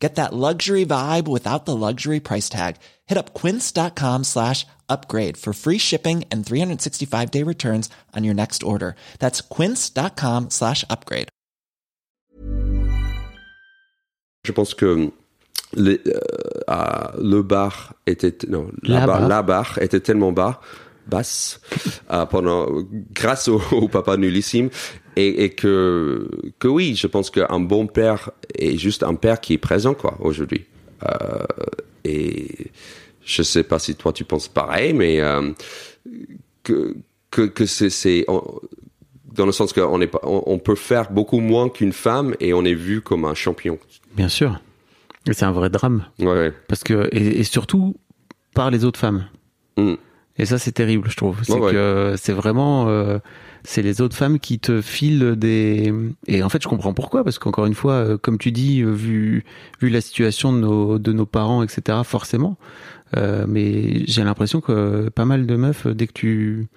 Get that luxury vibe without the luxury price tag. Hit up quince.com slash upgrade for free shipping and 365 day returns on your next order. That's quince.com slash upgrade. Je pense que les, euh, le bar était non La la, barre, barre. la barre était tellement bas basse euh, pendant grâce au, au papa nullissime et, et que que oui je pense qu'un bon père est juste un père qui est présent quoi aujourd'hui Euh, et je sais pas si toi tu penses pareil mais euh, que que que c'est dans le sens qu'on est on, on peut faire beaucoup moins qu'une femme et on est vu comme un champion Bien sûr. Et c'est un vrai drame. ouais, ouais. Parce que, et, et surtout par les autres femmes. Mm. Et ça, c'est terrible, je trouve. C'est Ouais, ouais. que c'est vraiment, euh, c'est les autres femmes qui te filent des. Et en fait, je comprends pourquoi, parce qu'encore une fois, euh, comme tu dis, euh, vu vu la situation de nos de nos parents, etc. Forcément. Euh, mais j'ai l'impression que pas mal de meufs, euh, dès que tu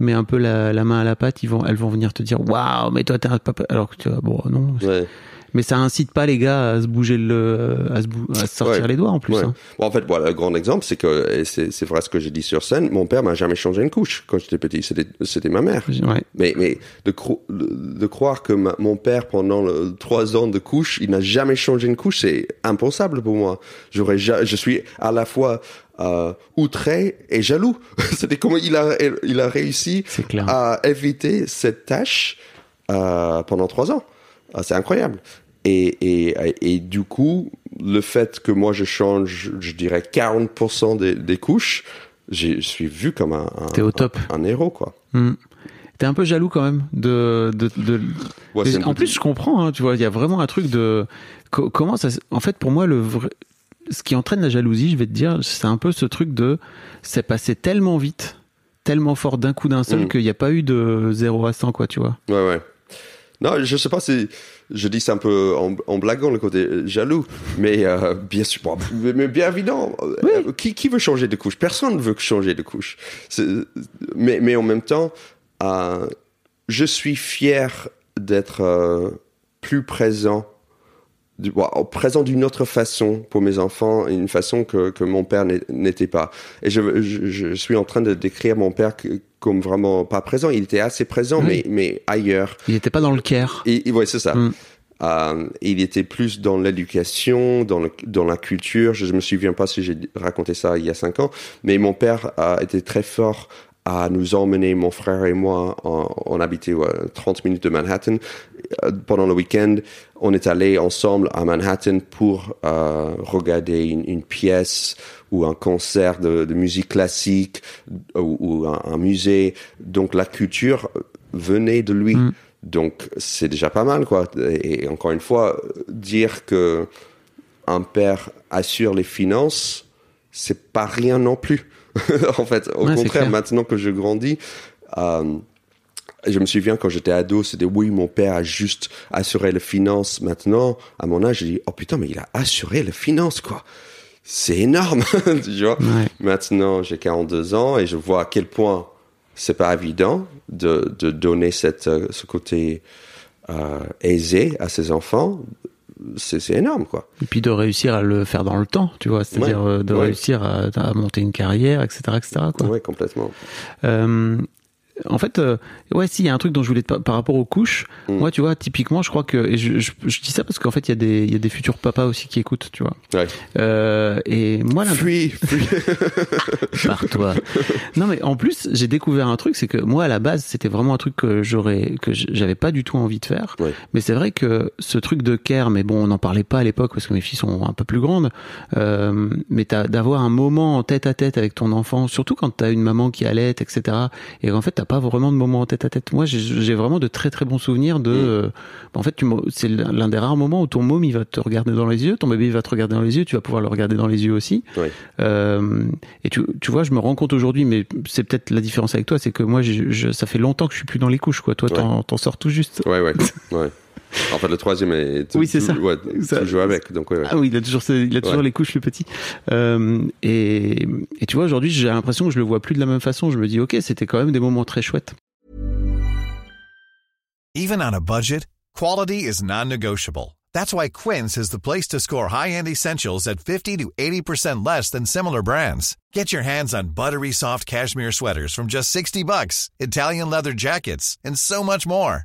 mets un peu la, la main à la pâte, ils vont, elles vont venir te dire, waouh, mais toi t'es un papa. Alors que tu vois, bon, non. Ouais. Mais ça incite pas les gars à se bouger le, à se, bou- à se sortir Ouais. les doigts en plus. Ouais. hein. Bon, en fait, voilà, le grand exemple, c'est que, et c'est c'est vrai ce que j'ai dit sur scène, mon père m'a jamais changé une couche quand j'étais petit. C'était c'était ma mère. Ouais. Mais, mais de, cro- de croire que ma- mon père, pendant le, trois ans de couche, il n'a jamais changé une couche, c'est impensable pour moi. J'aurais, ja- je suis à la fois euh, outré et jaloux. C'était comment il a, il a réussi à éviter cette tâche euh, pendant trois ans. Ah, c'est incroyable. Et, et, et du coup, le fait que moi je change, je dirais 40% des, des couches, je suis vu comme un, un, au top. un, un héros, quoi. Hmm. T'es un peu jaloux quand même de. de. Ouais, en plus, je comprends. Hein, tu vois, il y a vraiment un truc de co- comment ça. En fait, pour moi, le vrai... ce qui entraîne la jalousie, je vais te dire, c'est un peu ce truc de c'est passé tellement vite, tellement fort d'un coup d'un seul Mm. qu'il n'y a pas eu de 0 à 100 quoi, tu vois. Ouais, ouais. Non, je sais pas si je dis ça un peu en, en blaguant le côté jaloux, mais euh, bien sûr, bon, mais, bien évident, euh, qui, qui veut changer de couche? Personne ne veut changer de couche. Mais, mais en même temps, euh, je suis fier d'être euh, plus présent, du, présent d'une autre façon pour mes enfants, une façon que, que mon père n'était pas. Et je, je, je suis en train de décrire mon père que- comme vraiment pas présent. Il était assez présent, mais, mais ailleurs. Il n'était pas dans le care. Et, ouais, c'est ça. Mm. Euh, il était plus dans l'éducation, dans, le, dans la culture. Je, ne me souviens pas si j'ai raconté ça il y a cinq ans, mais mon père a été très fort à nous emmener, mon frère et moi, on, on habitait ouais, 30 minutes de Manhattan. Euh, Pendant le week-end, on est allés ensemble à Manhattan pour euh, regarder une, une pièce ou un concert de, de musique classique ou, ou un, un musée. Donc la culture venait de lui. Mm. Donc c'est déjà pas mal, quoi. Et, et encore une fois, dire que un père assure les finances, c'est pas rien non plus. en fait, au Ouais, contraire, maintenant que je grandis, euh, je me souviens quand j'étais ado, c'était oui, mon père a juste assuré les finances. Maintenant, à mon âge, j'ai dit oh putain, mais il a assuré les finances, quoi. C'est énorme, tu vois. Ouais. Maintenant, j'ai 42 ans et je vois à quel point c'est pas évident de, de donner cette, euh, ce côté euh, aisé à ses enfants. C'est énorme, quoi. Et puis de réussir à le faire dans le temps, tu vois, c'est-à-dire Ouais. euh, de Ouais. réussir à, à monter une carrière, etc., etc. Quoi. Ouais, complètement. Euh, en fait, euh, ouais, si, il y a un truc dont je voulais te par par rapport aux couches. Mm. Moi, tu vois, typiquement, je crois que, et je, je, je dis ça parce qu'en fait, il y a des, y a des futurs papas aussi qui écoutent, tu vois. Ouais. Euh, et moi, là, Fuis, fuis. par toi. Non, mais en plus, j'ai découvert un truc, c'est que moi, à la base, c'était vraiment un truc que j'aurais, que j'avais pas du tout envie de faire. Ouais. Mais c'est vrai que ce truc de care, mais bon, on n'en parlait pas à l'époque parce que mes filles sont un peu plus grandes. Euh, mais d'avoir un moment en tête à tête avec ton enfant, surtout quand t'as une maman qui allait, etc. Et en fait, t'as pas vraiment de moment en tête à tête. Moi, j'ai vraiment de très très bons souvenirs de. Mm. Euh, en fait, c'est l'un des rares moments où ton môme il va te regarder dans les yeux, ton bébé il va te regarder dans les yeux, tu vas pouvoir le regarder dans les yeux aussi. Euh, et tu, tu vois, je me rends compte aujourd'hui, mais c'est peut-être la différence avec toi, c'est que moi, je, ça fait longtemps que je suis plus dans les couches, quoi. Toi, t'en sors tout juste. Ouais, ouais, ouais. En fait, le troisième est. Oui, c'est ça. Ouais, ça. Tu joues avec. Donc, ouais, Ah oui, il a toujours, il a toujours les couches, le petit. Euh, et, et tu vois, aujourd'hui, j'ai l'impression que je le vois plus de la même façon. Je me dis, ok, c'était quand même des moments très chouettes. Even on a budget, quality is non-negotiable. That's why Quince is the place to score high-end essentials at 50 to 80% less than similar brands. Get your hands on buttery soft cashmere sweaters from just 60 bucks, Italian leather jackets, and so much more.